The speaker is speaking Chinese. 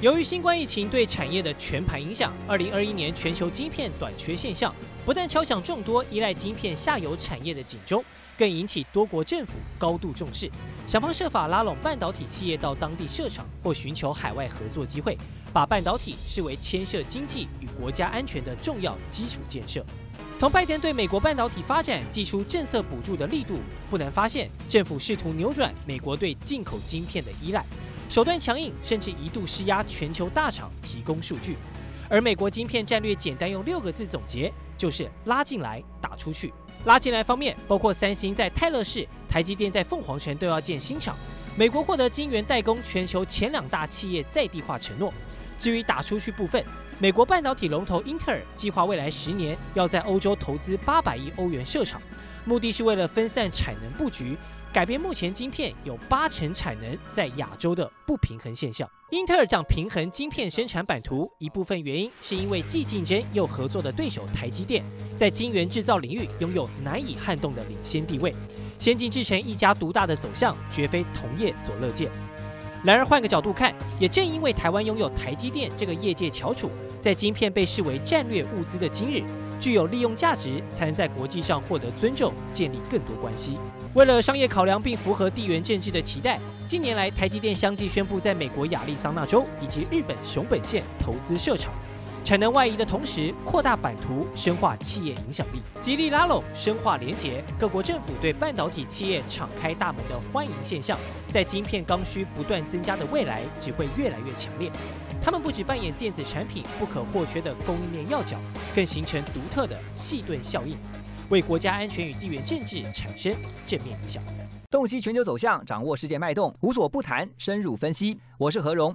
由于新冠疫情对产业的全盘影响，二零二一年全球晶片短缺现象不但敲响众多依赖晶片下游产业的警钟，更引起多国政府高度重视，想方设法拉拢半导体企业到当地设厂或寻求海外合作机会，把半导体视为牵涉经济与国家安全的重要基础建设。从拜登对美国半导体发展寄出政策补助的力度，不难发现，政府试图扭转美国对进口晶片的依赖。手段强硬，甚至一度施压全球大厂提供数据，而美国晶片战略简单用六个字总结，就是拉进来打出去。拉进来方面，包括三星在泰勒市、台积电在凤凰城都要建新厂，美国获得晶圆代工全球前两大企业在地化承诺。至于打出去部分，美国半导体龙头英特尔计划未来十年要在欧洲投资八百亿欧元设厂，目的是为了分散产能布局。改变目前晶片有八成产能在亚洲的不平衡现象。英特尔讲平衡晶片生产版图，一部分原因是因为既竞争又合作的对手台积电在晶圆制造领域拥有难以撼动的领先地位，先进制程一家独大的走向绝非同业所乐见。然而换个角度看，也正因为台湾拥有台积电这个业界翘楚，在晶片被视为战略物资的今日，具有利用价值，才能在国际上获得尊重，建立更多关系。为了商业考量并符合地缘政治的期待，近年来台积电相继宣布在美国亚利桑那州以及日本熊本县投资设厂，产能外移的同时扩大版图，深化企业影响力，极力拉拢，深化连结。各国政府对半导体企业敞开大门的欢迎现象，在晶片刚需不断增加的未来，只会越来越强烈。他们不只扮演电子产品不可或缺的供应链要角，更形成独特的细盾效应。为国家安全与地缘政治产生正面影响。洞悉全球走向，掌握世界脉动，无所不谈，深入分析。我是何荣，